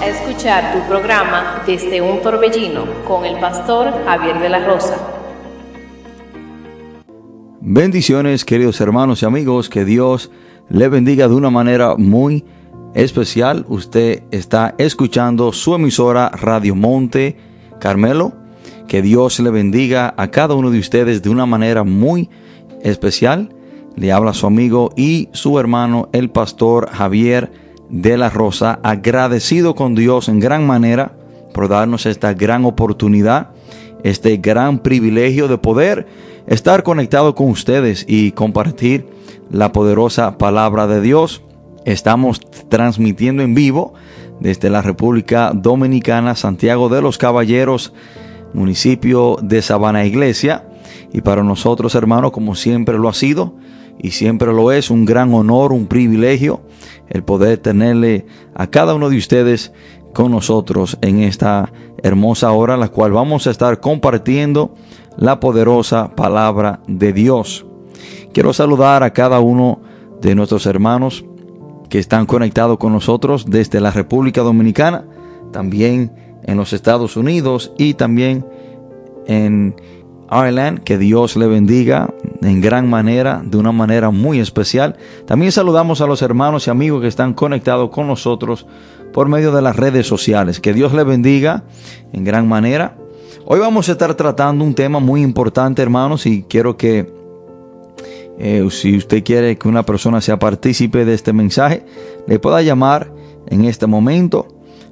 a escuchar tu programa Desde un Torbellino con el pastor Javier de la Rosa. Bendiciones queridos hermanos y amigos, que Dios le bendiga de una manera muy especial. Usted está escuchando su emisora Radio Monte Carmelo. Que Dios le bendiga a cada uno de ustedes de una manera muy especial. Le habla su amigo y su hermano, el pastor Javier de la Rosa, agradecido con Dios en gran manera por darnos esta gran oportunidad, este gran privilegio de poder estar conectado con ustedes y compartir la poderosa palabra de Dios. Estamos transmitiendo en vivo desde la República Dominicana, Santiago de los Caballeros, municipio de Sabana Iglesia. Y para nosotros, hermanos, como siempre lo ha sido y siempre lo es, un gran honor, un privilegio el poder tenerle a cada uno de ustedes con nosotros en esta hermosa hora, la cual vamos a estar compartiendo la poderosa palabra de Dios. Quiero saludar a cada uno de nuestros hermanos que están conectados con nosotros desde la República Dominicana, también en los Estados Unidos y también en Ireland. Que Dios le bendiga en gran manera, de una manera muy especial. También saludamos a los hermanos y amigos que están conectados con nosotros por medio de las redes sociales. Que Dios le bendiga en gran manera. Hoy vamos a estar tratando un tema muy importante, hermanos, y quiero que eh, si usted quiere que una persona sea partícipe de este mensaje, le pueda llamar en este momento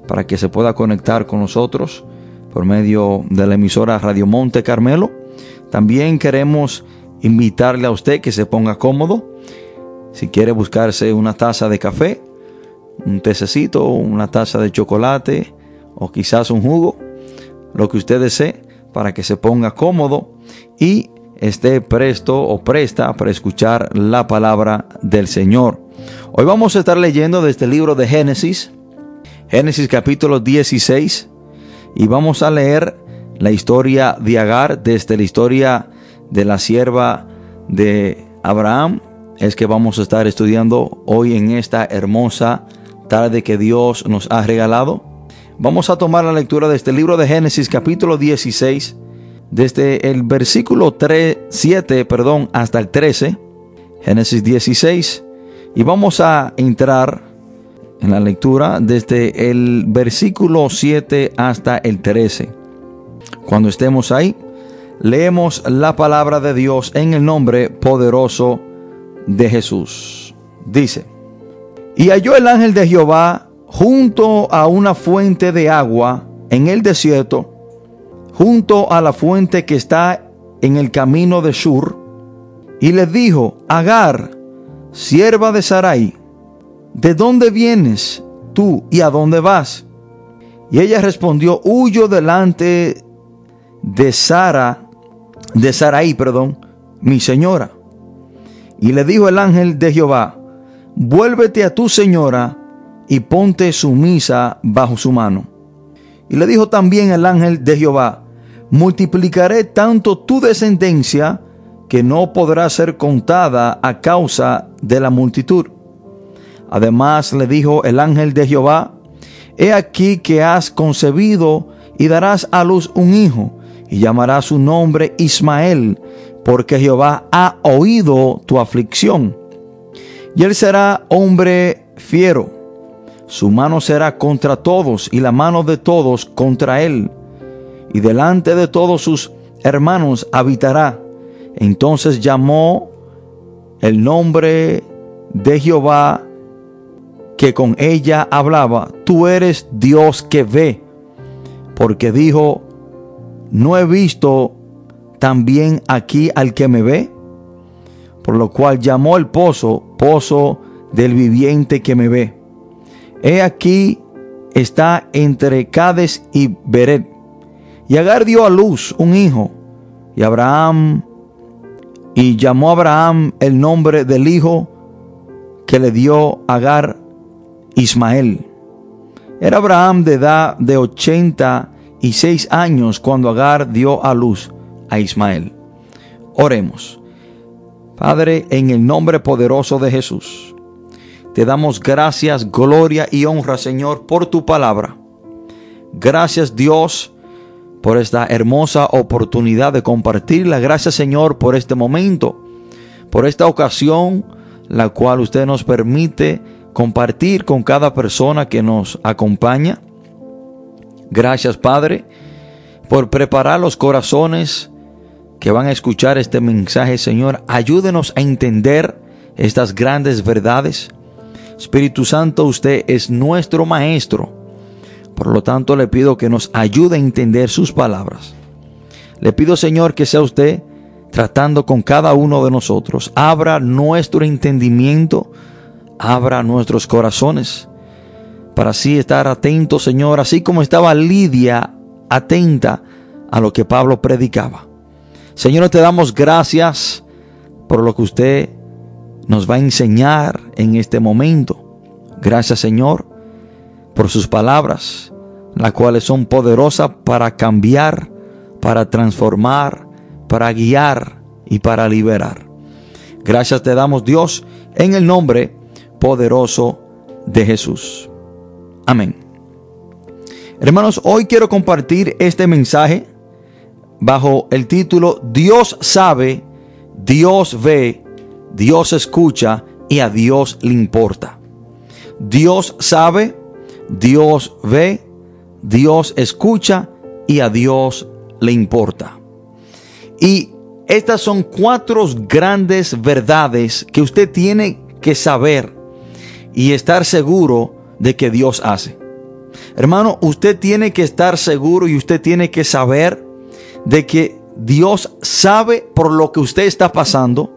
para que se pueda conectar con nosotros por medio de la emisora Radio Monte Carmelo. También queremos invitarle a usted que se ponga cómodo. Si quiere buscarse una taza de café, un tececito, una taza de chocolate o quizás un jugo, lo que usted desee para que se ponga cómodo y esté presto o presta para escuchar la palabra del Señor. Hoy vamos a estar leyendo desde el libro de Génesis, Génesis capítulo 16, y vamos a leer la historia de Agar desde la historia de la sierva de Abraham es que vamos a estar estudiando hoy en esta hermosa tarde que Dios nos ha regalado. Vamos a tomar la lectura de este libro de Génesis capítulo 16 desde el versículo 3, 7 perdón, hasta el 13, Génesis 16, y vamos a entrar en la lectura desde el versículo 7 hasta el 13. Cuando estemos ahí, leemos la palabra de Dios en el nombre poderoso de Jesús. Dice, y halló el ángel de Jehová junto a una fuente de agua en el desierto, junto a la fuente que está en el camino de Shur, y le dijo, Agar, sierva de Sarai, ¿de dónde vienes tú y a dónde vas? Y ella respondió, huyo delante de Sara, de Saraí, perdón, mi señora. Y le dijo el ángel de Jehová, vuélvete a tu señora y ponte sumisa bajo su mano. Y le dijo también el ángel de Jehová, multiplicaré tanto tu descendencia que no podrá ser contada a causa de la multitud. Además le dijo el ángel de Jehová, he aquí que has concebido y darás a luz un hijo y llamará su nombre Ismael, porque Jehová ha oído tu aflicción. Y él será hombre fiero. Su mano será contra todos y la mano de todos contra él. Y delante de todos sus hermanos habitará. Entonces llamó el nombre de Jehová que con ella hablaba, tú eres Dios que ve, porque dijo, ¿no he visto también aquí al que me ve? Por lo cual llamó el pozo, pozo del viviente que me ve. He aquí está entre Cades y Beret. Y Agar dio a luz un hijo, y Abraham, y llamó a Abraham el nombre del hijo que le dio Agar Ismael. Era Abraham de edad de ochenta y seis años cuando Agar dio a luz a Ismael. Oremos. Padre, en el nombre poderoso de Jesús, te damos gracias, gloria y honra, Señor, por tu palabra. Gracias, Dios, por esta hermosa oportunidad de compartirla. Gracias, Señor, por este momento, por esta ocasión, la cual usted nos permite compartir con cada persona que nos acompaña. Gracias, Padre, por preparar los corazones que van a escuchar este mensaje, Señor. Ayúdenos a entender estas grandes verdades. Espíritu Santo, usted es nuestro Maestro. Por lo tanto, le pido que nos ayude a entender sus palabras. Le pido, Señor, que sea usted tratando con cada uno de nosotros. Abra nuestro entendimiento, abra nuestros corazones, para así estar atento, Señor, así como estaba Lidia atenta a lo que Pablo predicaba. Señor, te damos gracias por lo que usted nos va a enseñar en este momento. Gracias, Señor, por sus palabras, las cuales son poderosas para cambiar, para transformar, para guiar y para liberar. Gracias te damos, Dios, en el nombre poderoso de Jesús. Amén. Hermanos, hoy quiero compartir este mensaje bajo el título Dios sabe, Dios ve, Dios escucha y a Dios le importa. Dios sabe, Dios ve, Dios escucha y a Dios le importa. Y estas son cuatro grandes verdades que usted tiene que saber y estar seguro de que Dios hace. Hermano, usted tiene que estar seguro y usted tiene que saber de que Dios sabe por lo que usted está pasando.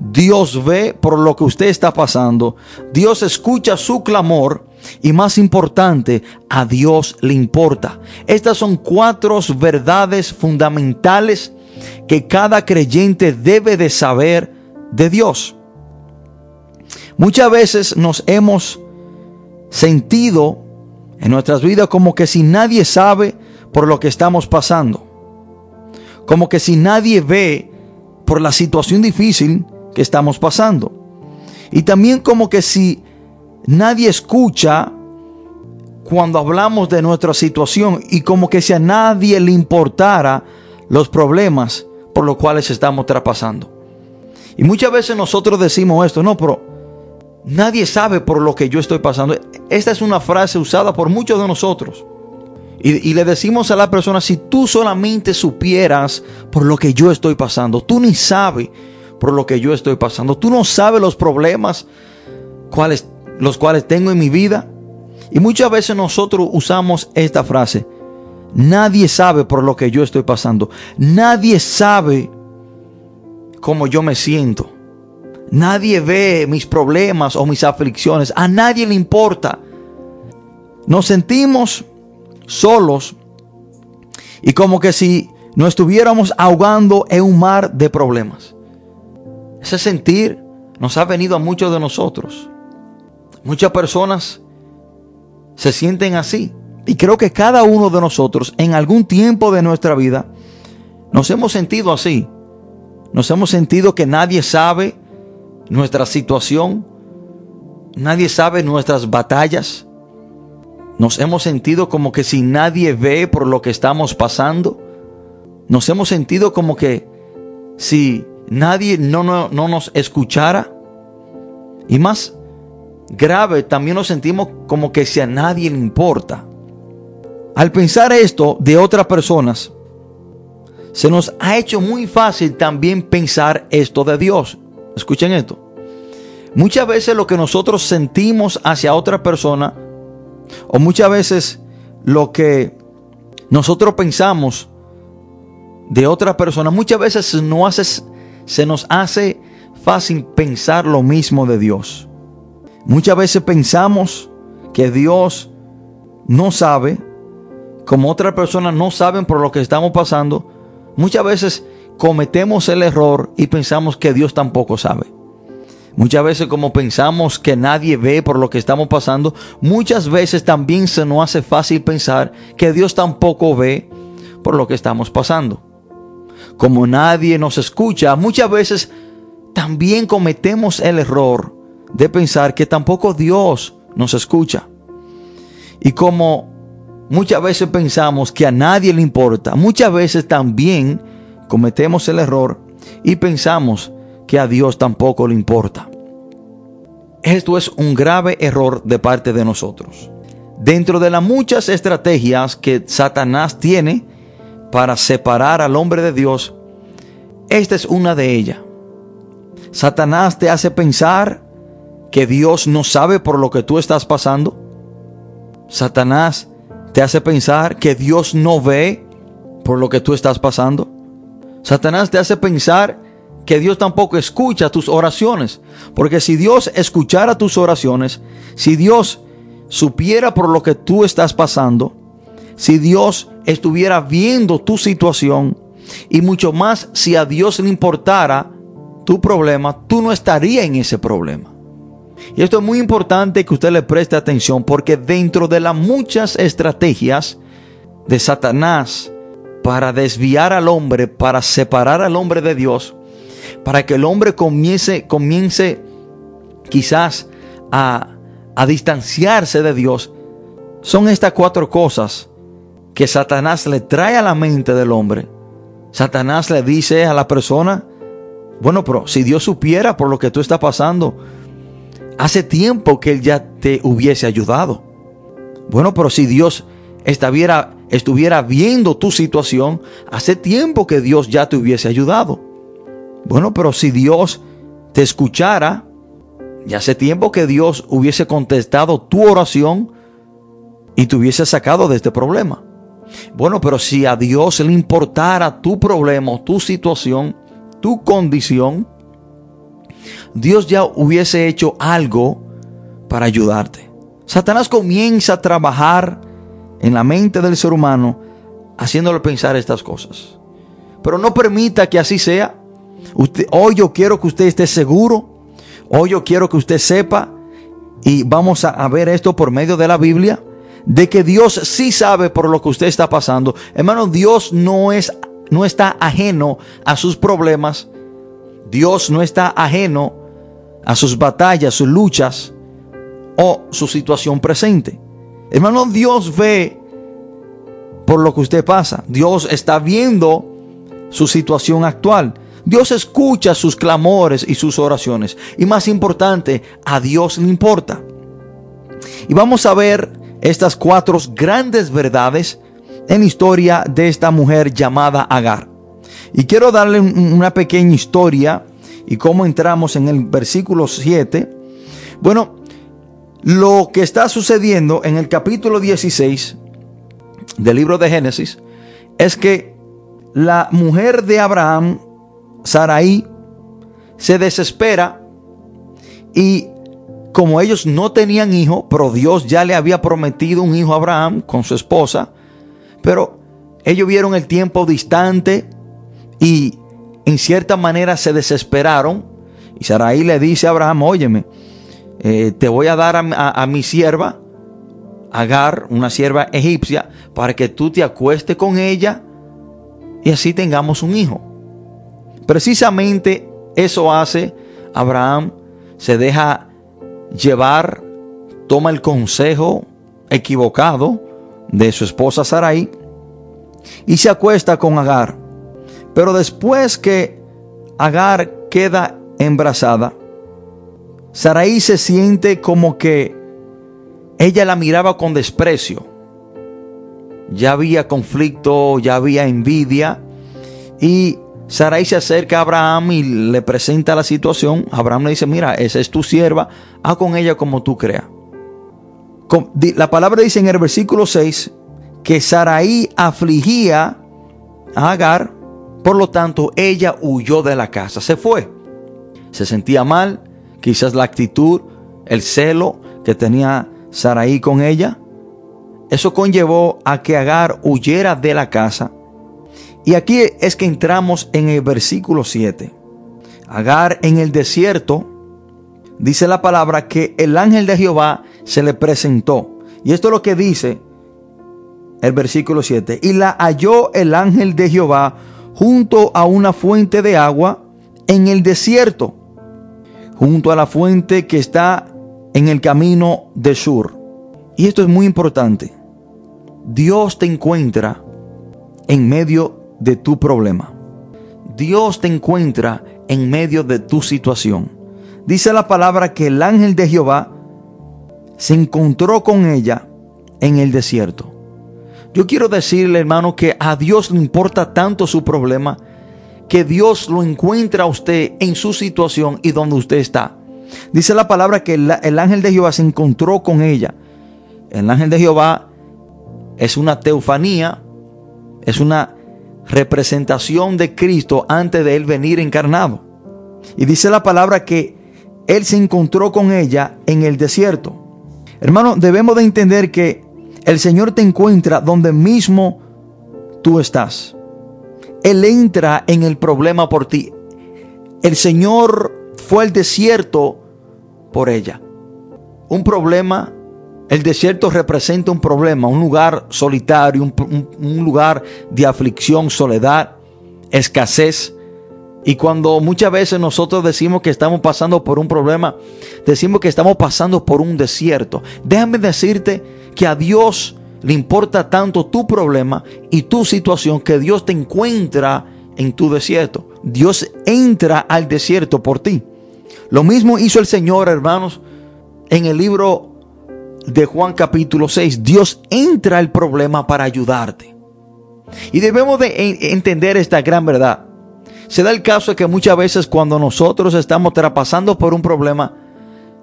Dios ve por lo que usted está pasando. Dios escucha su clamor. Y más importante, a Dios le importa. Estas son cuatro verdades fundamentales que cada creyente debe de saber de Dios. Muchas veces nos hemos sentido en nuestras vidas como que si nadie sabe por lo que estamos pasando como que si nadie ve por la situación difícil que estamos pasando. Y también como que si nadie escucha cuando hablamos de nuestra situación y como que si a nadie le importara los problemas por los cuales estamos traspasando. Y muchas veces nosotros decimos esto, no, pero nadie sabe por lo que yo estoy pasando. Esta es una frase usada por muchos de nosotros. Y, le decimos a la persona, si tú solamente supieras por lo que yo estoy pasando, tú ni sabes por lo que yo estoy pasando, tú no sabes los problemas cuales, los cuales tengo en mi vida. Y muchas veces nosotros usamos esta frase, nadie sabe por lo que yo estoy pasando, nadie sabe cómo yo me siento, nadie ve mis problemas o mis aflicciones, a nadie le importa. Nos sentimos solos y como que si nos estuviéramos ahogando en un mar de problemas. Ese sentir nos ha venido a muchos de nosotros. Muchas personas se sienten así. Y creo que cada uno de nosotros en algún tiempo de nuestra vida nos hemos sentido así. Nos hemos sentido que nadie sabe nuestra situación. Nadie sabe nuestras batallas. Nos hemos sentido como que si nadie ve por lo que estamos pasando. Nos hemos sentido como que si nadie no, no, no nos escuchara. Y más grave, también nos sentimos como que si a nadie le importa. Al pensar esto de otras personas, se nos ha hecho muy fácil también pensar esto de Dios. Escuchen esto. Muchas veces lo que nosotros sentimos hacia otra persona o muchas veces lo que nosotros pensamos de otra persona, muchas veces no hace, se nos hace fácil pensar lo mismo de Dios. Muchas veces pensamos que Dios no sabe, como otras personas no saben por lo que estamos pasando. Muchas veces cometemos el error y pensamos que Dios tampoco sabe. Muchas veces como pensamos que nadie ve por lo que estamos pasando, muchas veces también se nos hace fácil pensar que Dios tampoco ve por lo que estamos pasando. Como nadie nos escucha, muchas veces también cometemos el error de pensar que tampoco Dios nos escucha. Y como muchas veces pensamos que a nadie le importa, muchas veces también cometemos el error y pensamos que a Dios tampoco le importa. Esto es un grave error de parte de nosotros. Dentro de las muchas estrategias que Satanás tiene para separar al hombre de Dios, esta es una de ellas. Satanás te hace pensar que Dios no sabe por lo que tú estás pasando. Satanás te hace pensar que Dios no ve por lo que tú estás pasando. Satanás te hace pensar que Dios tampoco escucha tus oraciones. Porque si Dios escuchara tus oraciones, si Dios supiera por lo que tú estás pasando, si Dios estuviera viendo tu situación y mucho más si a Dios le importara tu problema, tú no estarías en ese problema. Y esto es muy importante que usted le preste atención porque dentro de las muchas estrategias de Satanás para desviar al hombre, para separar al hombre de Dios, para que el hombre comience, comience quizás a, a distanciarse de Dios, son estas cuatro cosas que Satanás le trae a la mente del hombre. Satanás le dice a la persona, bueno, pero si Dios supiera por lo que tú estás pasando, hace tiempo que Él ya te hubiese ayudado. Bueno, pero si Dios estuviera, estuviera viendo tu situación, hace tiempo que Dios ya te hubiese ayudado. Bueno, pero si Dios te escuchara, ya hace tiempo que Dios hubiese contestado tu oración y te hubiese sacado de este problema. Bueno, pero si a Dios le importara tu problema, tu situación, tu condición, Dios ya hubiese hecho algo para ayudarte. Satanás comienza a trabajar en la mente del ser humano haciéndole pensar estas cosas. Pero no permita que así sea. hoy yo quiero que usted esté seguro. Hoy yo quiero que usted sepa. Y vamos a, a ver esto por medio de la Biblia. De que Dios sí sabe por lo que usted está pasando. Hermano, Dios no es no está ajeno a sus problemas. Dios no está ajeno a sus batallas, sus luchas o su situación presente. Hermano, Dios ve por lo que usted pasa. Dios está viendo su situación actual. Dios escucha sus clamores y sus oraciones. Y más importante, a Dios le importa. Y vamos a ver estas cuatro grandes verdades en la historia de esta mujer llamada Agar. Y quiero darle una pequeña historia y cómo entramos en el versículo 7. Bueno, lo que está sucediendo en el capítulo 16 del libro de Génesis es que la mujer de Abraham, Sarai, se desespera y como ellos no tenían hijo, pero Dios ya le había prometido un hijo a Abraham con su esposa, pero ellos vieron el tiempo distante y en cierta manera se desesperaron. Y Sarai le dice a Abraham, óyeme, eh, te voy a dar a, mi sierva, Agar, una sierva egipcia, para que tú te acuestes con ella y así tengamos un hijo. Precisamente eso hace Abraham, se deja llevar, toma el consejo equivocado de su esposa Sarai y se acuesta con Agar. Pero después que Agar queda embarazada, Sarai se siente como que ella la miraba con desprecio. Ya había conflicto, ya había envidia. Y Sarai se acerca a Abraham y le presenta la situación. Abraham le dice, mira, esa es tu sierva, haz con ella como tú creas. La palabra dice en el versículo 6 que Sarai afligía a Agar, por lo tanto ella huyó de la casa, se fue. Se sentía mal, quizás la actitud, el celo que tenía Sarai con ella. Eso conllevó a que Agar huyera de la casa. Y aquí es que entramos en el versículo 7. Agar en el desierto, dice la palabra que el ángel de Jehová se le presentó. Y esto es lo que dice el versículo 7. Y la halló el ángel de Jehová junto a una fuente de agua en el desierto, junto a la fuente que está en el camino de sur. Y esto es muy importante. Dios te encuentra en medio de tu problema. Dios te encuentra en medio de tu situación. Dice la palabra que el ángel de Jehová se encontró con ella en el desierto. Yo quiero decirle, hermano, que a Dios le importa tanto su problema que Dios lo encuentra a usted en su situación y donde usted está. Dice la palabra que el, ángel de Jehová se encontró con ella. El ángel de Jehová es una teofanía, es una representación de Cristo antes de él venir encarnado. Y dice la palabra que él se encontró con ella en el desierto. Hermano, debemos de entender que el Señor te encuentra donde mismo tú estás. Él entra en el problema por ti. El Señor fue al desierto por ella. Un problema, el desierto representa un problema, un lugar solitario, un, lugar de aflicción, soledad, escasez. Y cuando muchas veces nosotros decimos que estamos pasando por un problema, decimos que estamos pasando por un desierto. Déjame decirte que a Dios le importa tanto tu problema y tu situación que Dios te encuentra en tu desierto. Dios entra al desierto por ti. Lo mismo hizo el Señor, hermanos, en el libro de Juan capítulo 6. Dios entra al problema para ayudarte. Y debemos de entender esta gran verdad. Se da el caso de que muchas veces cuando nosotros estamos traspasando por un problema,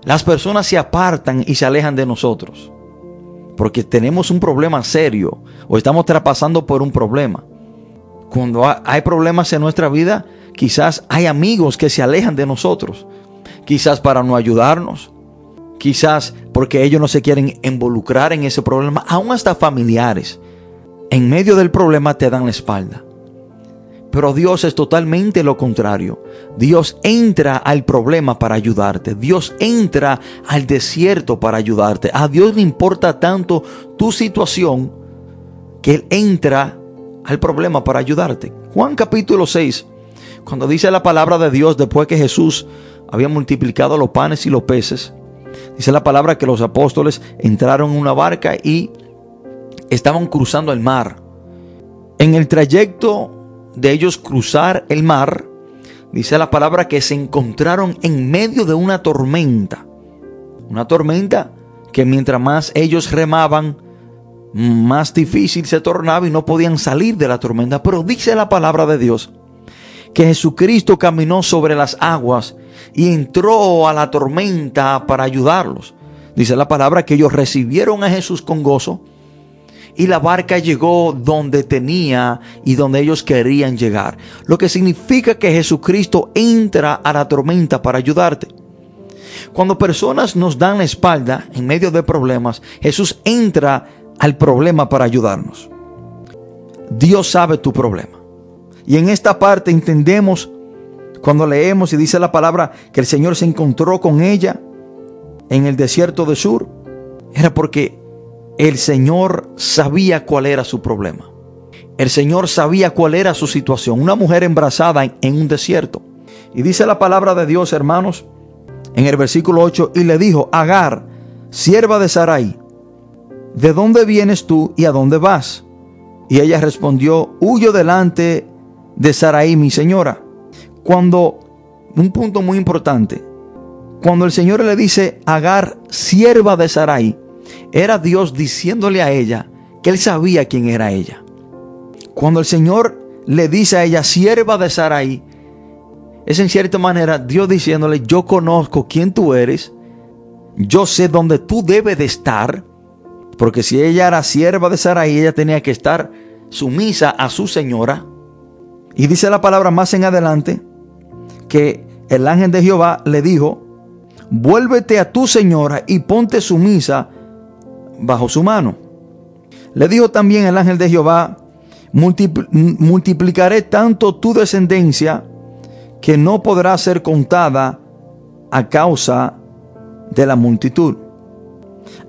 las personas se apartan y se alejan de nosotros porque tenemos un problema serio o estamos traspasando por un problema. Cuando hay problemas en nuestra vida, quizás hay amigos que se alejan de nosotros, quizás para no ayudarnos, quizás porque ellos no se quieren involucrar en ese problema, aún hasta familiares. En medio del problema te dan la espalda. Pero Dios es totalmente lo contrario. Dios entra al problema para ayudarte. Dios entra al desierto para ayudarte. A Dios le importa tanto tu situación que Él entra al problema para ayudarte. Juan capítulo 6, cuando dice la palabra de Dios después que Jesús había multiplicado los panes y los peces, dice la palabra que los apóstoles entraron en una barca y estaban cruzando el mar. En el trayecto de ellos cruzar el mar, dice la palabra que se encontraron en medio de una tormenta. Una tormenta que mientras más ellos remaban, más difícil se tornaba y no podían salir de la tormenta. Pero dice la palabra de Dios que Jesucristo caminó sobre las aguas y entró a la tormenta para ayudarlos. Dice la palabra que ellos recibieron a Jesús con gozo y la barca llegó donde tenía y donde ellos querían llegar. Lo que significa que Jesucristo entra a la tormenta para ayudarte. Cuando personas nos dan la espalda en medio de problemas, Jesús entra al problema para ayudarnos. Dios sabe tu problema. Y en esta parte entendemos cuando leemos y dice la palabra que el Señor se encontró con ella en el desierto de Sur, era porque el Señor sabía cuál era su problema. El Señor sabía cuál era su situación. Una mujer embarazada en un desierto. Y dice la palabra de Dios, hermanos, en el versículo 8, y le dijo, Agar, sierva de Sarai, ¿de dónde vienes tú y a dónde vas? Y ella respondió, huyo delante de Sarai, mi señora. Cuando, un punto muy importante, cuando el Señor le dice, Agar, sierva de Sarai, era Dios diciéndole a ella que él sabía quién era ella. Cuando el Señor le dice a ella, sierva de Sarai, es en cierta manera Dios diciéndole, yo conozco quién tú eres, yo sé dónde tú debes de estar, porque si ella era sierva de Sarai, ella tenía que estar sumisa a su señora. Y dice la palabra más en adelante que el ángel de Jehová le dijo, vuélvete a tu señora y ponte sumisa bajo su mano. Le dijo también el ángel de Jehová, multiplicaré tanto tu descendencia que no podrá ser contada a causa de la multitud.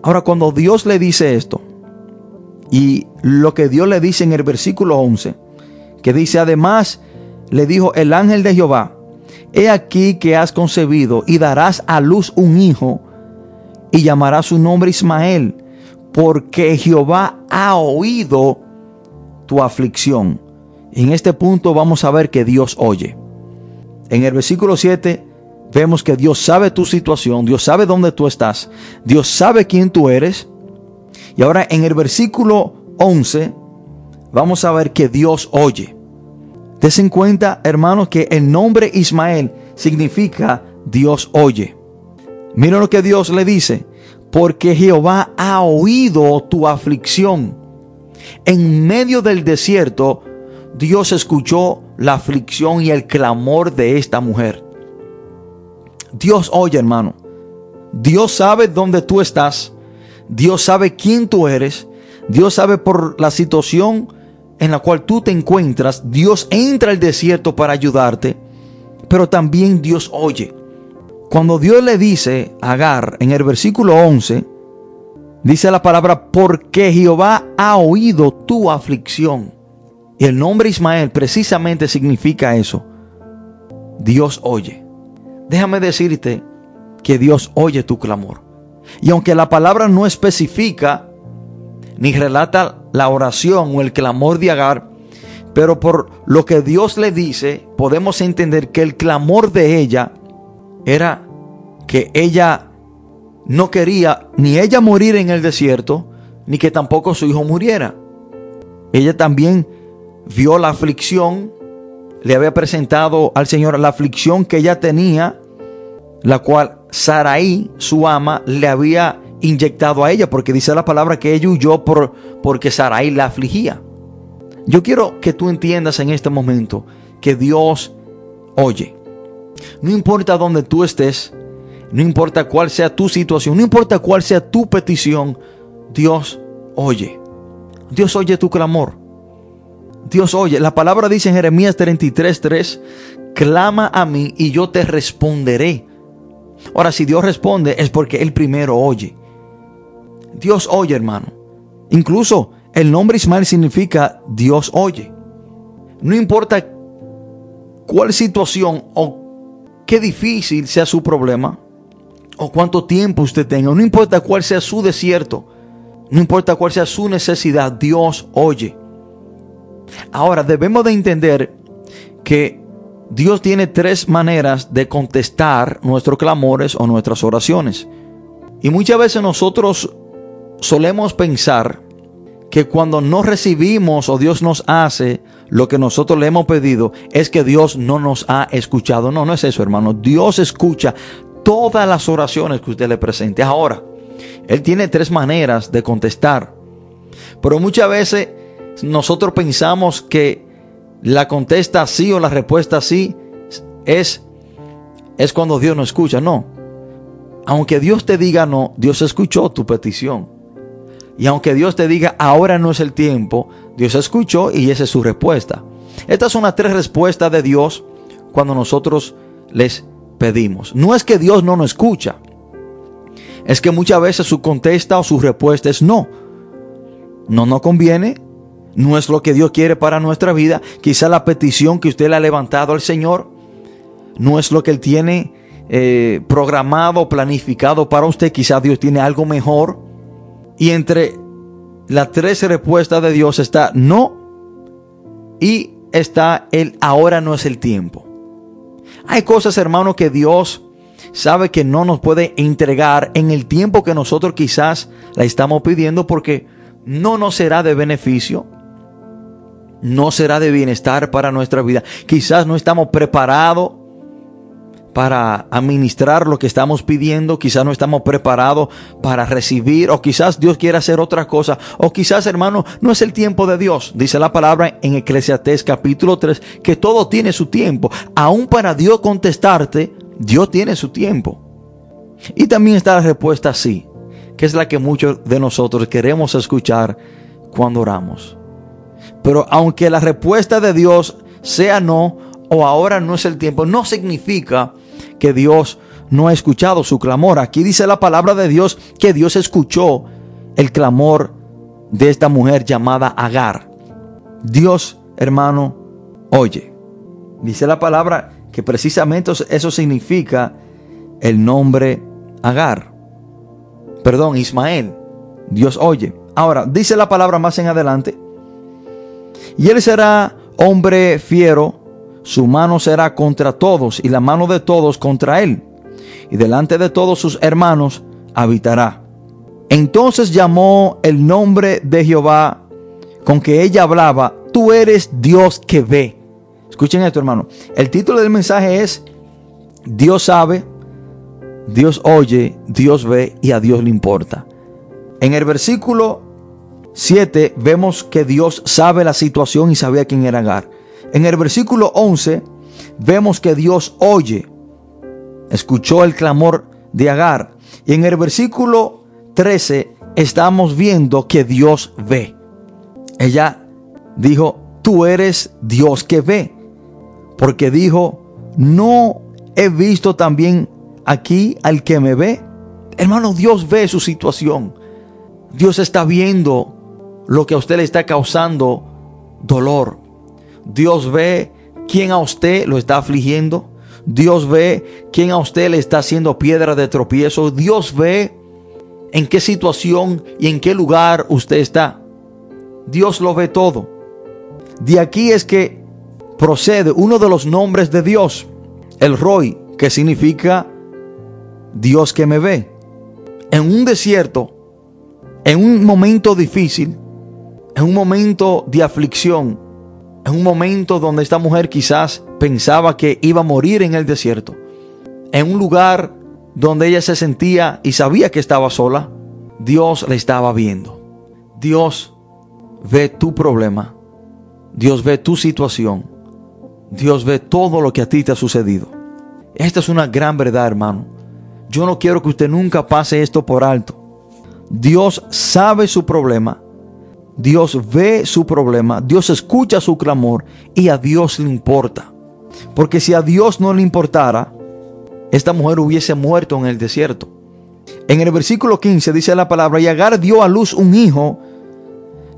Ahora, cuando Dios le dice esto, y lo que Dios le dice en el versículo 11, que dice, además, le dijo el ángel de Jehová, he aquí que has concebido y darás a luz un hijo y llamarás su nombre Ismael, porque Jehová ha oído tu aflicción. En este punto vamos a ver que Dios oye. En el versículo 7 vemos que Dios sabe tu situación, Dios sabe dónde tú estás, Dios sabe quién tú eres. Y ahora en el versículo 11 vamos a ver que Dios oye. Des en cuenta, hermanos, que el nombre Ismael significa Dios oye. Mira lo que Dios le dice, porque Jehová ha oído tu aflicción. En medio del desierto, Dios escuchó la aflicción y el clamor de esta mujer. Dios oye, hermano. Dios sabe dónde tú estás. Dios sabe quién tú eres. Dios sabe por la situación en la cual tú te encuentras. Dios entra al desierto para ayudarte. Pero también Dios oye. Cuando Dios le dice a Agar en el versículo 11, dice la palabra, porque Jehová ha oído tu aflicción. Y el nombre Ismael precisamente significa eso. Dios oye. Déjame decirte que Dios oye tu clamor. Y aunque la palabra no especifica ni relata la oración o el clamor de Agar, pero por lo que Dios le dice, podemos entender que el clamor de ella era que ella no quería ni ella morir en el desierto, ni que tampoco su hijo muriera. Ella también vio la aflicción, le había presentado al Señor la aflicción que ella tenía, la cual Saraí, su ama, le había inyectado a ella, porque dice la palabra que ella huyó por, porque Saraí la afligía. Yo quiero que tú entiendas en este momento que Dios oye. No importa dónde tú estés, no importa cuál sea tu situación, no importa cuál sea tu petición, Dios oye. Dios oye tu clamor. Dios oye. La palabra dice en Jeremías 33:3, clama a mí y yo te responderé. Ahora, si Dios responde es porque Él primero oye. Dios oye, hermano. Incluso el nombre Ismael significa Dios oye. No importa cuál situación o qué difícil sea su problema, o cuánto tiempo usted tenga, no importa cuál sea su desierto, no importa cuál sea su necesidad, Dios oye. Ahora debemos de entender que Dios tiene tres maneras de contestar nuestros clamores o nuestras oraciones. Y muchas veces nosotros solemos pensar que cuando no recibimos o Dios nos hace lo que nosotros le hemos pedido, es que Dios no nos ha escuchado. No, no es eso, hermano. Dios escucha todas las oraciones que usted le presente. Ahora, Él tiene tres maneras de contestar. Pero muchas veces nosotros pensamos que la contesta sí o la respuesta sí es, es cuando Dios no escucha. No. Aunque Dios te diga no, Dios escuchó tu petición. Y aunque Dios te diga ahora no es el tiempo, Dios escuchó y esa es su respuesta. Estas son las tres respuestas de Dios cuando nosotros les pedimos. No es que Dios no nos escucha. Es que muchas veces su contesta o su respuesta es no. No nos conviene. No es lo que Dios quiere para nuestra vida. Quizá la petición que usted le ha levantado al Señor no es lo que Él tiene eh, programado, planificado para usted. Quizá Dios tiene algo mejor. Y entre las tres respuestas de Dios está no y está el ahora no es el tiempo. Hay cosas, hermano, que Dios sabe que no nos puede entregar en el tiempo que nosotros quizás la estamos pidiendo porque no nos será de beneficio, no será de bienestar para nuestra vida. Quizás no estamos preparados para administrar lo que estamos pidiendo, quizás no estamos preparados para recibir, o quizás Dios quiere hacer otra cosa, o quizás, hermano, no es el tiempo de Dios. Dice la palabra en Eclesiastés capítulo 3 que todo tiene su tiempo. Aún para Dios contestarte, Dios tiene su tiempo. Y también está la respuesta sí, que es la que muchos de nosotros queremos escuchar cuando oramos. Pero aunque la respuesta de Dios sea no, o ahora no es el tiempo, no significa que Dios no ha escuchado su clamor. Aquí dice la palabra de Dios que Dios escuchó el clamor de esta mujer llamada Agar. Dios, hermano, oye. Dice la palabra que precisamente eso significa el nombre Agar. Perdón, Ismael. Dios oye. Ahora, dice la palabra más en adelante. Y él será hombre fiero, su mano será contra todos y la mano de todos contra él. Y delante de todos sus hermanos habitará. Entonces llamó el nombre de Jehová con que ella hablaba, tú eres Dios que ve. Escuchen esto, hermano. El título del mensaje es Dios sabe, Dios oye, Dios ve y a Dios le importa. En el versículo 7 vemos que Dios sabe la situación y sabía quién era Agar. En el versículo 11 vemos que Dios oye, escuchó el clamor de Agar. Y en el versículo 13 estamos viendo que Dios ve. Ella dijo, tú eres Dios que ve. Porque dijo, no he visto también aquí al que me ve. Hermano, Dios ve su situación. Dios está viendo lo que a usted le está causando dolor. Dios ve quién a usted lo está afligiendo. Dios ve quién a usted le está haciendo piedra de tropiezo. Dios ve en qué situación y en qué lugar usted está. Dios lo ve todo. De aquí es que procede uno de los nombres de Dios, el Roy, que significa Dios que me ve. En un desierto, en un momento difícil, en un momento de aflicción, en un momento donde esta mujer quizás pensaba que iba a morir en el desierto, en un lugar donde ella se sentía y sabía que estaba sola, Dios la estaba viendo. Dios ve tu problema. Dios ve tu situación. Dios ve todo lo que a ti te ha sucedido. Esta es una gran verdad, hermano. Yo no quiero que usted nunca pase esto por alto. Dios sabe su problema. Dios ve su problema. Dios escucha su clamor y a Dios le importa. Porque si a Dios no le importara, esta mujer hubiese muerto en el desierto. En el versículo 15 dice la palabra, y Agar dio a luz un hijo,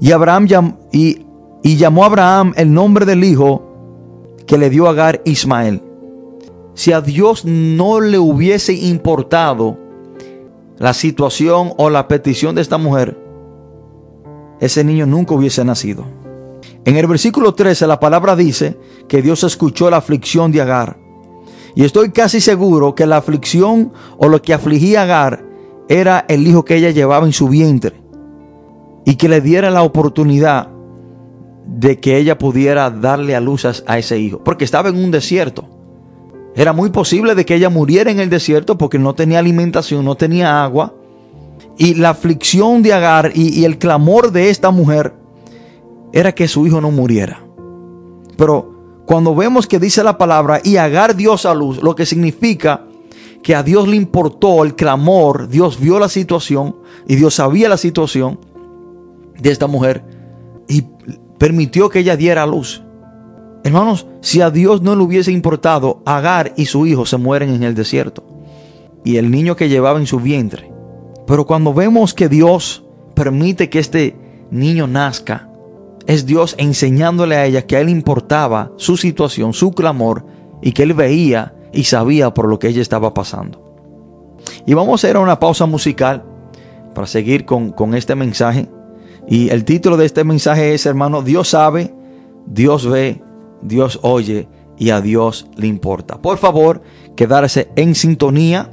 y, Abraham y, llamó a Abraham el nombre del hijo que le dio Agar Ismael. Si a Dios no le hubiese importado la situación o la petición de esta mujer, ese niño nunca hubiese nacido. En el versículo 13 la palabra dice que Dios escuchó la aflicción de Agar. Y estoy casi seguro que la aflicción o lo que afligía a Agar era el hijo que ella llevaba en su vientre. Y que le diera la oportunidad de que ella pudiera darle a luz a ese hijo. Porque estaba en un desierto. Era muy posible de que ella muriera en el desierto porque no tenía alimentación, no tenía agua. Y la aflicción de Agar y, el clamor de esta mujer era que su hijo no muriera. Pero cuando vemos que dice la palabra y Agar dio a luz, lo que significa que a Dios le importó el clamor, Dios vio la situación y Dios sabía la situación de esta mujer y permitió que ella diera luz. Hermanos, si a Dios no le hubiese importado, Agar y su hijo se mueren en el desierto y el niño que llevaba en su vientre. Pero cuando vemos que Dios permite que este niño nazca, es Dios enseñándole a ella que a él importaba su situación, su clamor, y que él veía y sabía por lo que ella estaba pasando. Y vamos a hacer una pausa musical para seguir con, con este mensaje. Y el título de este mensaje es, hermano, Dios sabe, Dios ve, Dios oye y a Dios le importa. Por favor, quedarse en sintonía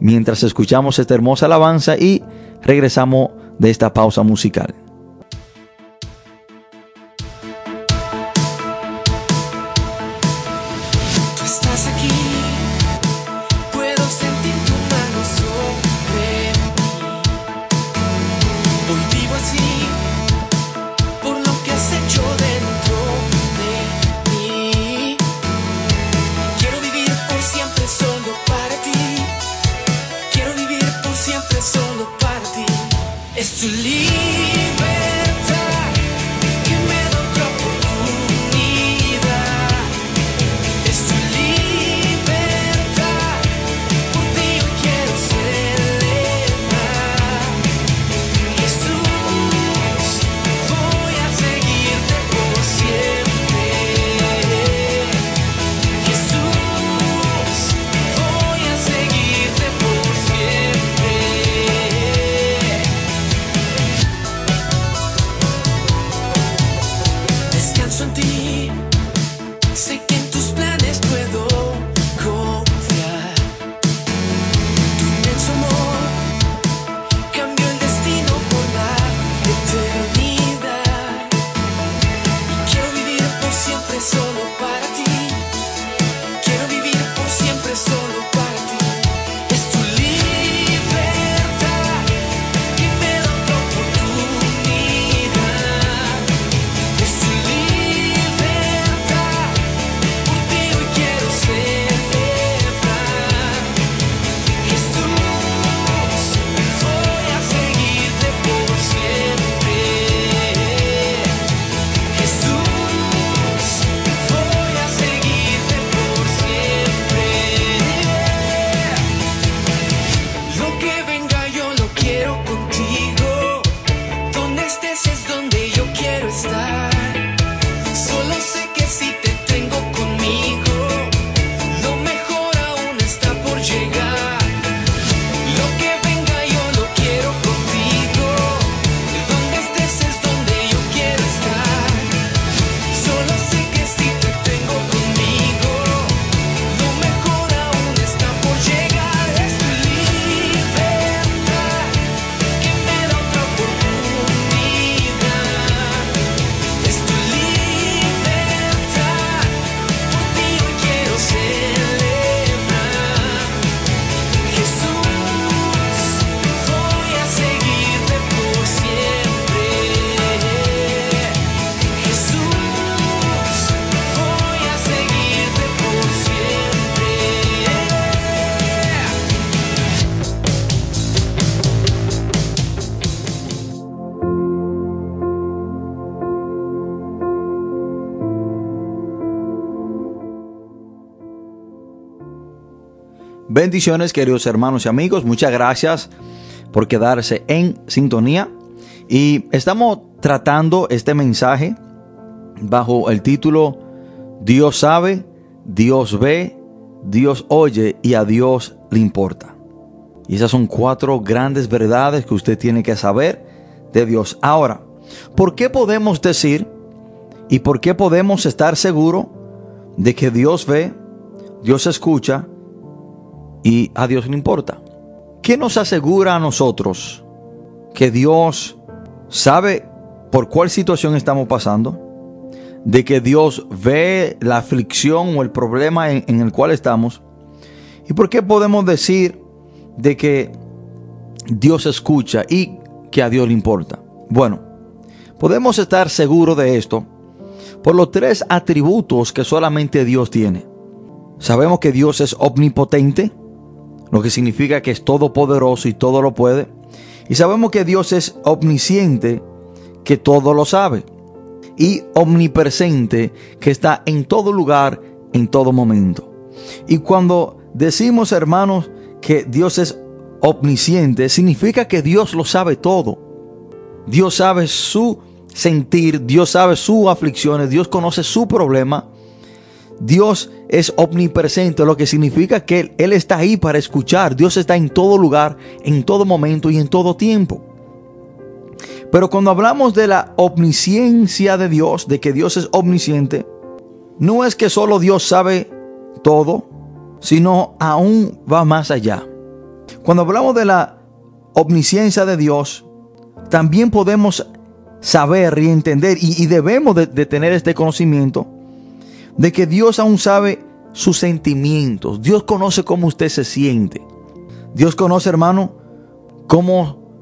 mientras escuchamos esta hermosa alabanza y regresamos de esta pausa musical. Es tu libertad Bendiciones queridos hermanos y amigos, muchas gracias por quedarse en sintonía y estamos tratando este mensaje bajo el título Dios sabe, Dios ve, Dios oye y a Dios le importa. Y esas son cuatro grandes verdades que usted tiene que saber de Dios. Ahora, ¿por qué podemos decir y por qué podemos estar seguros de que Dios ve, Dios escucha y a Dios le importa. ¿Qué nos asegura a nosotros que Dios sabe por cuál situación estamos pasando? De que Dios ve la aflicción o el problema en, el cual estamos. ¿Y por qué podemos decir de que Dios escucha y que a Dios le importa? Bueno, podemos estar seguros de esto por los tres atributos que solamente Dios tiene. Sabemos que Dios es omnipotente, lo que significa que es todopoderoso y todo lo puede. Y sabemos que Dios es omnisciente, que todo lo sabe. Y omnipresente, que está en todo lugar, en todo momento. Y cuando decimos, hermanos, que Dios es omnisciente, significa que Dios lo sabe todo. Dios sabe su sentir, Dios sabe sus aflicciones, Dios conoce su problema Dios es omnipresente, lo que significa que Él está ahí para escuchar. Dios está en todo lugar, en todo momento y en todo tiempo. Pero cuando hablamos de la omnisciencia de Dios, de que Dios es omnisciente, no es que solo Dios sabe todo, sino aún va más allá. Cuando hablamos de la omnisciencia de Dios, también podemos saber y entender y, debemos de tener este conocimiento de que Dios aún sabe sus sentimientos. Dios conoce cómo usted se siente. Dios conoce, hermano, cómo,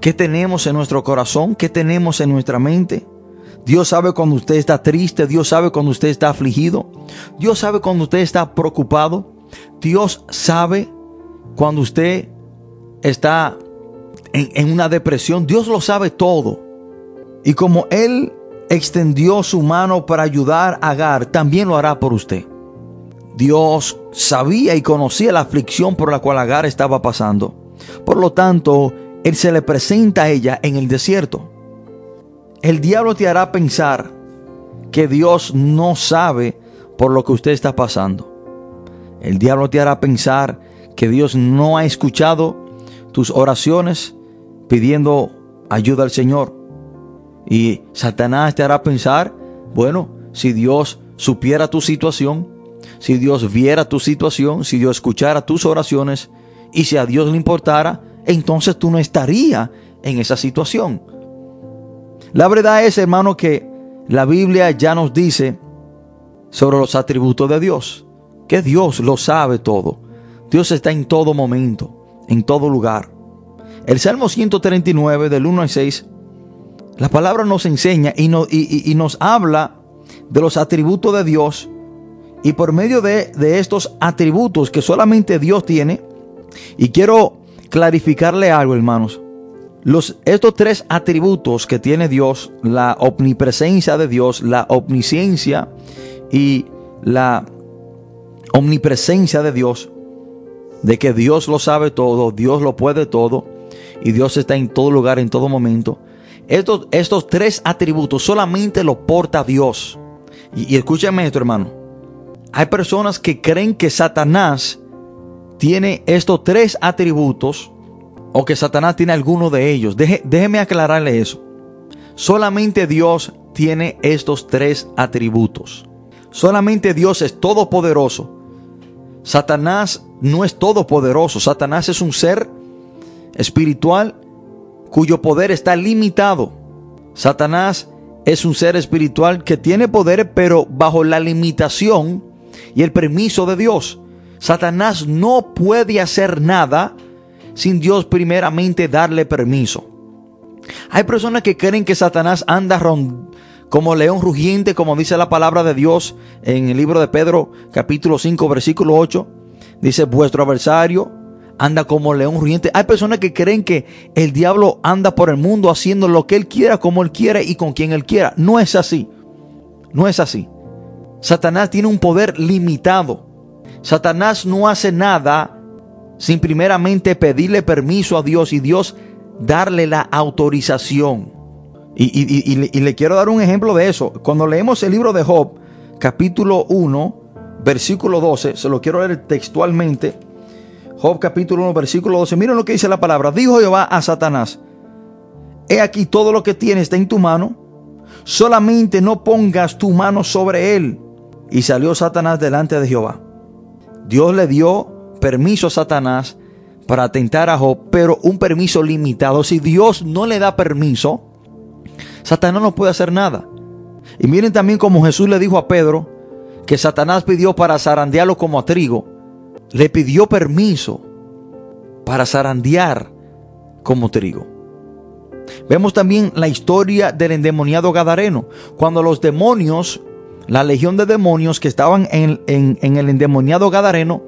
qué tenemos en nuestro corazón, qué tenemos en nuestra mente. Dios sabe cuando usted está triste, Dios sabe cuando usted está afligido, Dios sabe cuando usted está preocupado, Dios sabe cuando usted está en, en una depresión, Dios lo sabe todo. Y como Él extendió su mano para ayudar a Agar, también lo hará por usted. Dios sabía y conocía la aflicción por la cual Agar estaba pasando. Por lo tanto, Él se le presenta a ella en el desierto. El diablo te hará pensar que Dios no sabe por lo que usted está pasando. El diablo te hará pensar que Dios no ha escuchado tus oraciones pidiendo ayuda al Señor. Y Satanás te hará pensar, bueno, si Dios supiera tu situación, si Dios viera tu situación, si Dios escuchara tus oraciones y si a Dios le importara, entonces tú no estarías en esa situación. La verdad es, hermano, que la Biblia ya nos dice sobre los atributos de Dios, que Dios lo sabe todo. Dios está en todo momento, en todo lugar. El Salmo 139 del 1 al 6 la palabra nos enseña y, nos habla de los atributos de Dios y por medio de, estos atributos que solamente Dios tiene, y quiero clarificarle algo, hermanos. Los, estos tres atributos que tiene Dios, la omnipresencia de Dios, la omnisciencia y la omnipresencia de Dios, de que Dios lo sabe todo, Dios lo puede todo y Dios está en todo lugar, en todo momento. Estos, estos tres atributos solamente lo porta Dios. Y, y escúchame esto, hermano. Hay personas que creen que Satanás tiene estos tres atributos o que Satanás tiene alguno de ellos. déjeme aclararle eso. Solamente Dios tiene estos tres atributos. Solamente Dios es todopoderoso. Satanás no es todopoderoso. Satanás es un ser espiritual cuyo poder está limitado. Satanás es un ser espiritual que tiene poder, pero bajo la limitación y el permiso de Dios. Satanás no puede hacer nada sin Dios primeramente darle permiso. Hay personas que creen que Satanás anda como león rugiente, como dice la palabra de Dios en el libro de Pedro capítulo 5 versículo 8. Dice, vuestro adversario, anda como león rugiente. Hay personas que creen que el diablo anda por el mundo haciendo lo que él quiera, como él quiera y con quien él quiera. No es así. No es así. Satanás tiene un poder limitado. Satanás no hace nada sin primeramente pedirle permiso a Dios y Dios darle la autorización. Y, le, quiero dar un ejemplo de eso. Cuando leemos el libro de Job, capítulo 1, versículo 12, se lo quiero leer textualmente. Job capítulo 1, versículo 12. Miren lo que dice la palabra. Dijo Jehová a Satanás, he aquí todo lo que tienes está en tu mano, solamente no pongas tu mano sobre él. Y salió Satanás delante de Jehová. Dios le dio permiso a Satanás para atentar a Job, pero un permiso limitado. Si Dios no le da permiso, Satanás no puede hacer nada. Y miren también como Jesús le dijo a Pedro que Satanás pidió para zarandearlo como a trigo. Le pidió permiso para zarandear como trigo. Vemos también la historia del endemoniado Gadareno. Cuando los demonios, la legión de demonios que estaban en, el endemoniado Gadareno,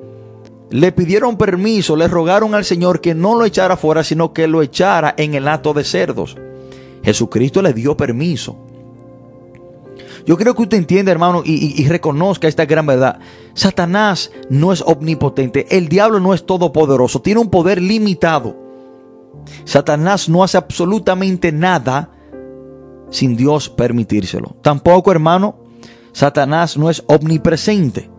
le pidieron permiso, le rogaron al Señor que no lo echara fuera, sino que lo echara en el hato de cerdos. Jesucristo le dio permiso. Yo creo que usted entiende, hermano, y, reconozca esta gran verdad. Satanás no es omnipotente. El diablo no es todopoderoso. Tiene un poder limitado. Satanás no hace absolutamente nada sin Dios permitírselo. Tampoco, hermano, Satanás no es omnipresente.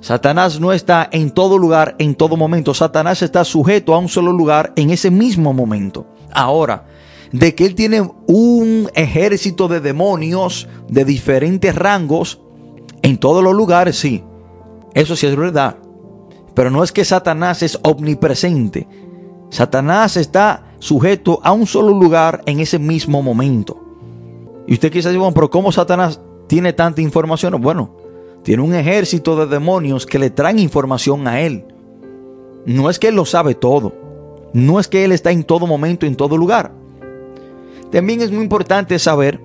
Satanás no está en todo lugar, en todo momento. Satanás está sujeto a un solo lugar en ese mismo momento. Ahora, de que él tiene un ejército de demonios de diferentes rangos en todos los lugares, sí. Eso sí es verdad. Pero no es que Satanás es omnipresente. Satanás está sujeto a un solo lugar en ese mismo momento. Y usted quizás diga, bueno, pero ¿cómo Satanás tiene tanta información? Bueno, tiene un ejército de demonios que le traen información a él. No es que él lo sabe todo. No es que él está en todo momento, en todo lugar. También es muy importante saber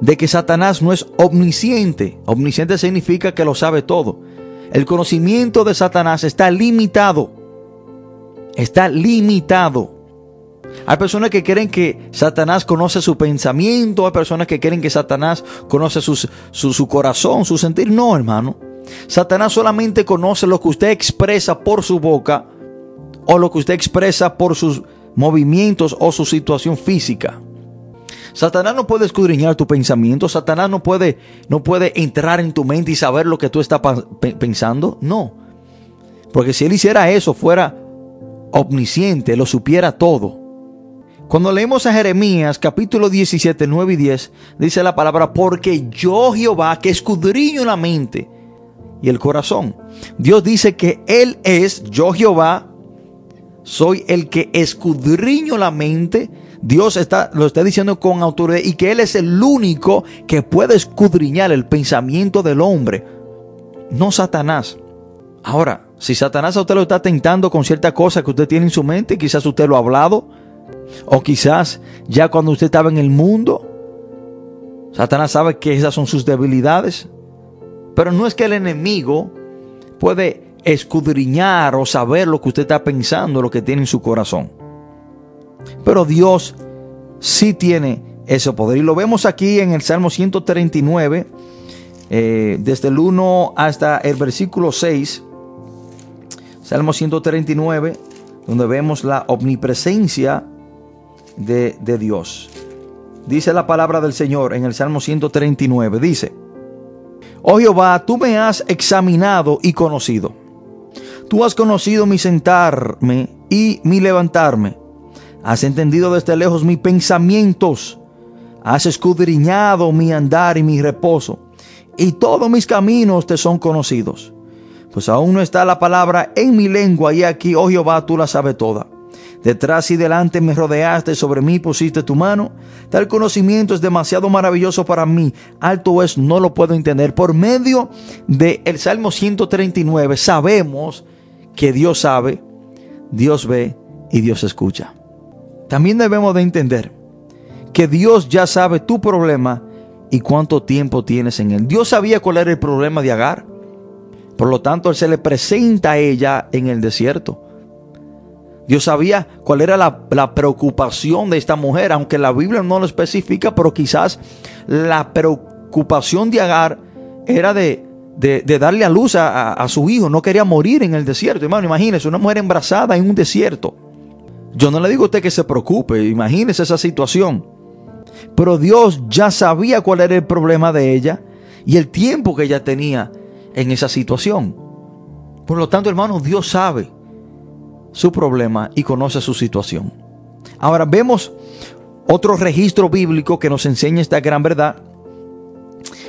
de que Satanás no es omnisciente. Omnisciente significa que lo sabe todo. El conocimiento de Satanás está limitado. Está limitado. Hay personas que creen que Satanás conoce su pensamiento, hay personas que creen que Satanás conoce su, su, corazón, su sentir. No, hermano. Satanás solamente conoce lo que usted expresa por su boca o lo que usted expresa por sus movimientos o su situación física. Satanás no puede escudriñar tu pensamiento, Satanás no puede, no puede entrar en tu mente y saber lo que tú estás pensando. No. Porque si él hiciera eso, fuera omnisciente, lo supiera todo. Cuando leemos a Jeremías capítulo 17, 9 y 10, dice la palabra, porque yo Jehová que escudriño la mente y el corazón. Dios dice que Él es, yo Jehová, soy el que escudriño la mente. Dios está, lo está diciendo con autoridad y que Él es el único que puede escudriñar el pensamiento del hombre, no Satanás. Ahora, si Satanás a usted lo está tentando con cierta cosa que usted tiene en su mente, quizás usted lo ha hablado, o quizás ya cuando usted estaba en el mundo, Satanás sabe que esas son sus debilidades. Pero no es que el enemigo puede escudriñar o saber lo que usted está pensando, lo que tiene en su corazón. Pero Dios sí tiene ese poder. Y lo vemos aquí en el Salmo 139, eh, desde el 1 hasta el versículo 6. Salmo 139, donde vemos la omnipresencia de, Dios. Dice la palabra del Señor en el Salmo 139. Dice, Oh Jehová, tú me has examinado y conocido. Tú has conocido mi sentarme y mi levantarme. Has entendido desde lejos mis pensamientos. Has escudriñado mi andar y mi reposo. Y todos mis caminos te son conocidos. Pues aún no está la palabra en mi lengua y aquí, oh Jehová, tú la sabes toda. Detrás y delante me rodeaste, sobre mí pusiste tu mano. Tal conocimiento es demasiado maravilloso para mí. Alto es, no lo puedo entender. Por medio del el Salmo 139 sabemos que Dios sabe, Dios ve y Dios escucha. También debemos de entender que Dios ya sabe tu problema y cuánto tiempo tienes en él. Dios sabía cuál era el problema de Agar. Por lo tanto, Él se le presenta a ella en el desierto. Dios sabía cuál era la, preocupación de esta mujer, aunque la Biblia no lo especifica, pero quizás la preocupación de Agar era de, de, darle a luz a, su hijo, no quería morir en el desierto. Hermano, imagínese una mujer embarazada en un desierto. Yo no le digo a usted que se preocupe, imagínese esa situación. Pero Dios ya sabía cuál era el problema de ella y el tiempo que ella tenía en esa situación. Por lo tanto, hermano, Dios sabe su problema y conoce su situación. Ahora vemos otro registro bíblico que nos enseña esta gran verdad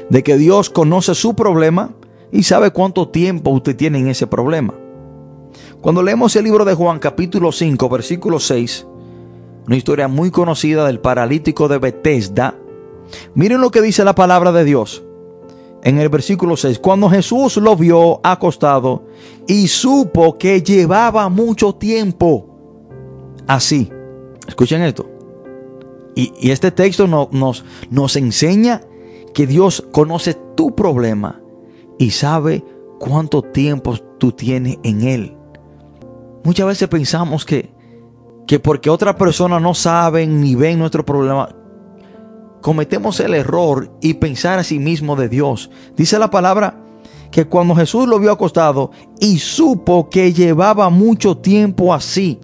de que Dios conoce su problema y sabe cuánto tiempo usted tiene en ese problema. Cuando leemos el libro de Juan capítulo 5 versículo 6, una historia muy conocida del paralítico de Bethesda, miren lo que dice la palabra de Dios. En el versículo 6, cuando Jesús lo vio acostado y supo que llevaba mucho tiempo así. Escuchen esto. Y, este texto nos, nos enseña que Dios conoce tu problema y sabe cuánto tiempo tú tienes en Él. Muchas veces pensamos que, que porque otras personas no saben ni ven nuestro problema, cometemos el error y pensar a sí mismo de Dios. Dice la palabra que cuando Jesús lo vio acostado y supo que llevaba mucho tiempo así.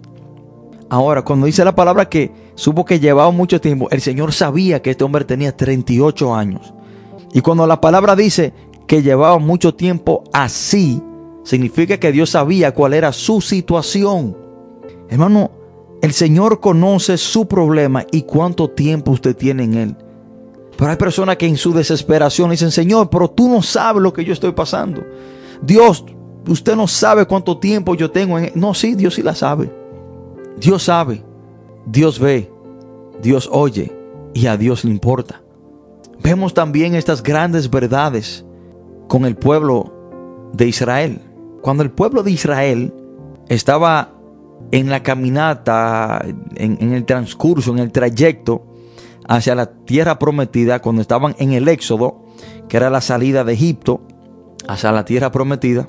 Ahora, cuando dice la palabra que supo que llevaba mucho tiempo, el Señor sabía que este hombre tenía 38 años. Y cuando la palabra dice que llevaba mucho tiempo así, significa que Dios sabía cuál era su situación. Hermano, el Señor conoce su problema y cuánto tiempo usted tiene en él. Pero hay personas que en su desesperación dicen, Señor, pero tú no sabes lo que yo estoy pasando. Dios, usted no sabe cuánto tiempo yo tengo en él. No, sí, Dios sí la sabe. Dios sabe, Dios ve, Dios oye y a Dios le importa. Vemos también estas grandes verdades con el pueblo de Israel. Cuando el pueblo de Israel estaba en la caminata, en, el transcurso, en el trayecto hacia la tierra prometida, cuando estaban en el éxodo, que era la salida de Egipto hacia la tierra prometida,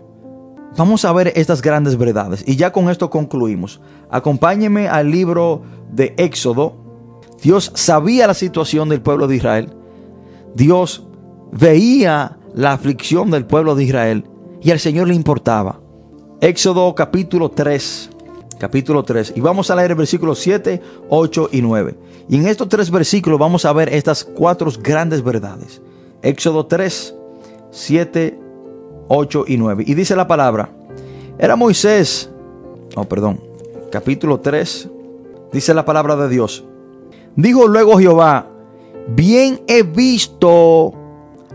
vamos a ver estas grandes verdades. Y ya con esto concluimos. Acompáñeme al libro de Éxodo. Dios sabía la situación del pueblo de Israel. Dios veía la aflicción del pueblo de Israel y al Señor le importaba. Éxodo capítulo 3, capítulo 3, y vamos a leer el versículo 7, 8 y 9. Y en estos tres versículos vamos a ver estas cuatro grandes verdades. Éxodo 3, 7, 8 y 9. Y dice la palabra, era Moisés, oh perdón, capítulo 3, dice la palabra de Dios. Dijo luego Jehová, bien he visto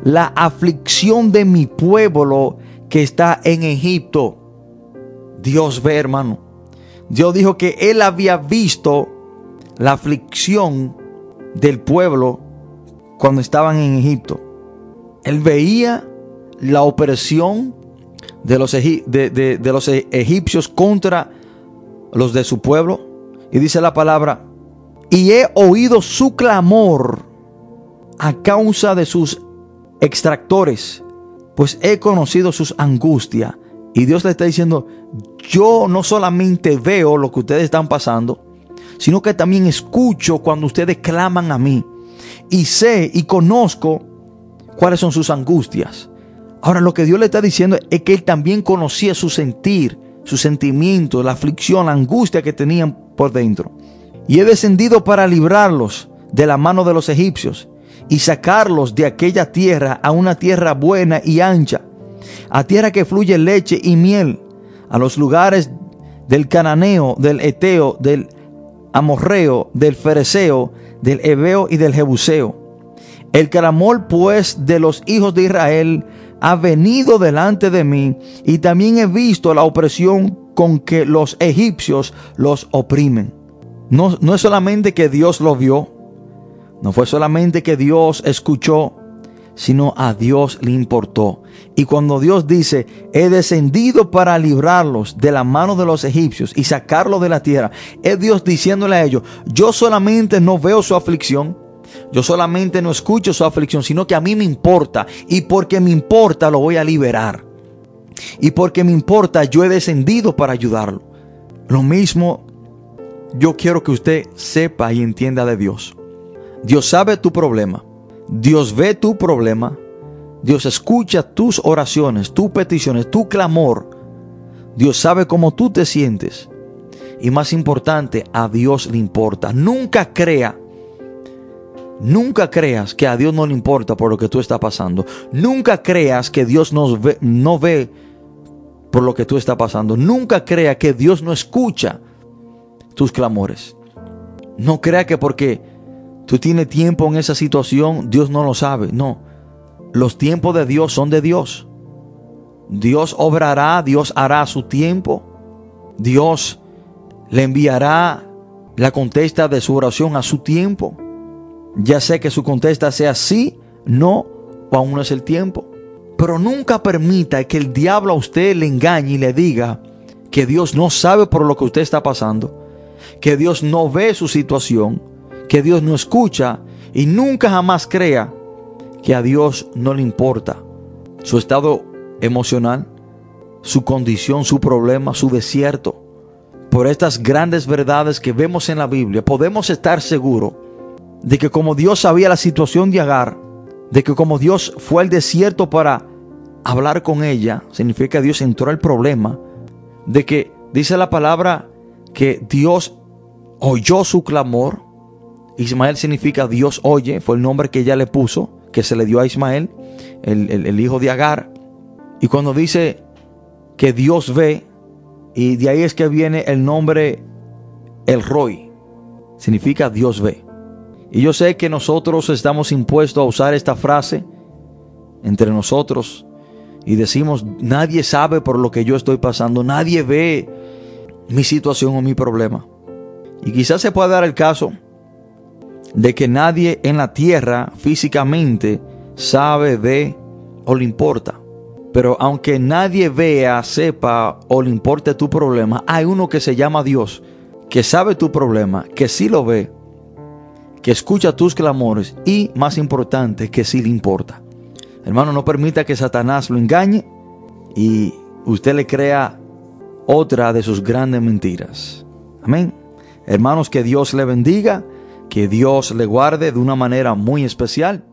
la aflicción de mi pueblo que está en Egipto. Dios ve, hermano. Dios dijo que él había visto la aflicción del pueblo cuando estaban en Egipto. Él veía la opresión de los, de los e-, egipcios contra los de su pueblo. Y dice la palabra, y he oído su clamor a causa de sus extractores, pues he conocido sus angustias. Y Dios le está diciendo, yo no solamente veo lo que ustedes están pasando, sino que también escucho cuando ustedes claman a mí. Y sé y conozco cuáles son sus angustias. Ahora lo que Dios le está diciendo es que Él también conocía su sentir, su sentimiento, la aflicción, la angustia que tenían por dentro. Y he descendido para librarlos de la mano de los egipcios y sacarlos de aquella tierra a una tierra buena y ancha, a tierra que fluye leche y miel, a los lugares del cananeo, del eteo, del amorreo, del fereceo, del hebeo y del jebuseo. El clamor pues de los hijos de Israel ha venido delante de mí y también he visto la opresión con que los egipcios los oprimen. No, no es solamente que Dios lo vio, no fue solamente que Dios escuchó, sino a Dios le importó. Y cuando Dios dice, he descendido para librarlos de la mano de los egipcios y sacarlos de la tierra, es Dios diciéndole a ellos, yo solamente no veo su aflicción, yo solamente no escucho su aflicción, sino que a mí me importa. Y porque me importa, lo voy a liberar. Y porque me importa, yo he descendido para ayudarlo. Lo mismo yo quiero que usted sepa y entienda de Dios. Dios sabe tu problema. Dios ve tu problema. Dios escucha tus oraciones, tus peticiones, tu clamor. Dios sabe cómo tú te sientes. Y más importante, a Dios le importa. Nunca crea, nunca creas que a Dios no le importa por lo que tú estás pasando. Nunca creas que Dios ve, no ve por lo que tú estás pasando. Nunca crea que Dios no escucha tus clamores. No crea que porque tú tienes tiempo en esa situación, Dios no lo sabe. No. Los tiempos de Dios son de Dios. Dios obrará, Dios hará su tiempo. Dios le enviará la contesta de su oración a su tiempo. Ya sé que su contesta sea sí, no o aún no es el tiempo. Pero nunca permita que el diablo a usted le engañe y le diga que Dios no sabe por lo que usted está pasando, que Dios no ve su situación, que Dios no escucha y nunca jamás crea que a Dios no le importa su estado emocional, su condición, su problema, su desierto. Por estas grandes verdades que vemos en la Biblia, podemos estar seguros de que como Dios sabía la situación de Agar, de que como Dios fue al desierto para hablar con ella, significa que Dios entró al problema, de que dice la palabra que Dios oyó su clamor, Ismael significa Dios oye, fue el nombre que ella le puso, que se le dio a Ismael, el, hijo de Agar. Y cuando dice que Dios ve, y de ahí es que viene el nombre El Roy, significa Dios ve. Y yo sé que nosotros estamos impuestos a usar esta frase entre nosotros y decimos, nadie sabe por lo que yo estoy pasando, nadie ve mi situación o mi problema. Y quizás se pueda dar el caso de que nadie en la tierra físicamente sabe, ve o le importa. Pero aunque nadie vea, sepa o le importe tu problema, hay uno que se llama Dios, que sabe tu problema, que sí lo ve, que escucha tus clamores y, más importante, que sí le importa. Hermano, no permita que Satanás lo engañe y usted le crea otra de sus grandes mentiras. Amén. Hermanos, que Dios le bendiga, que Dios le guarde de una manera muy especial.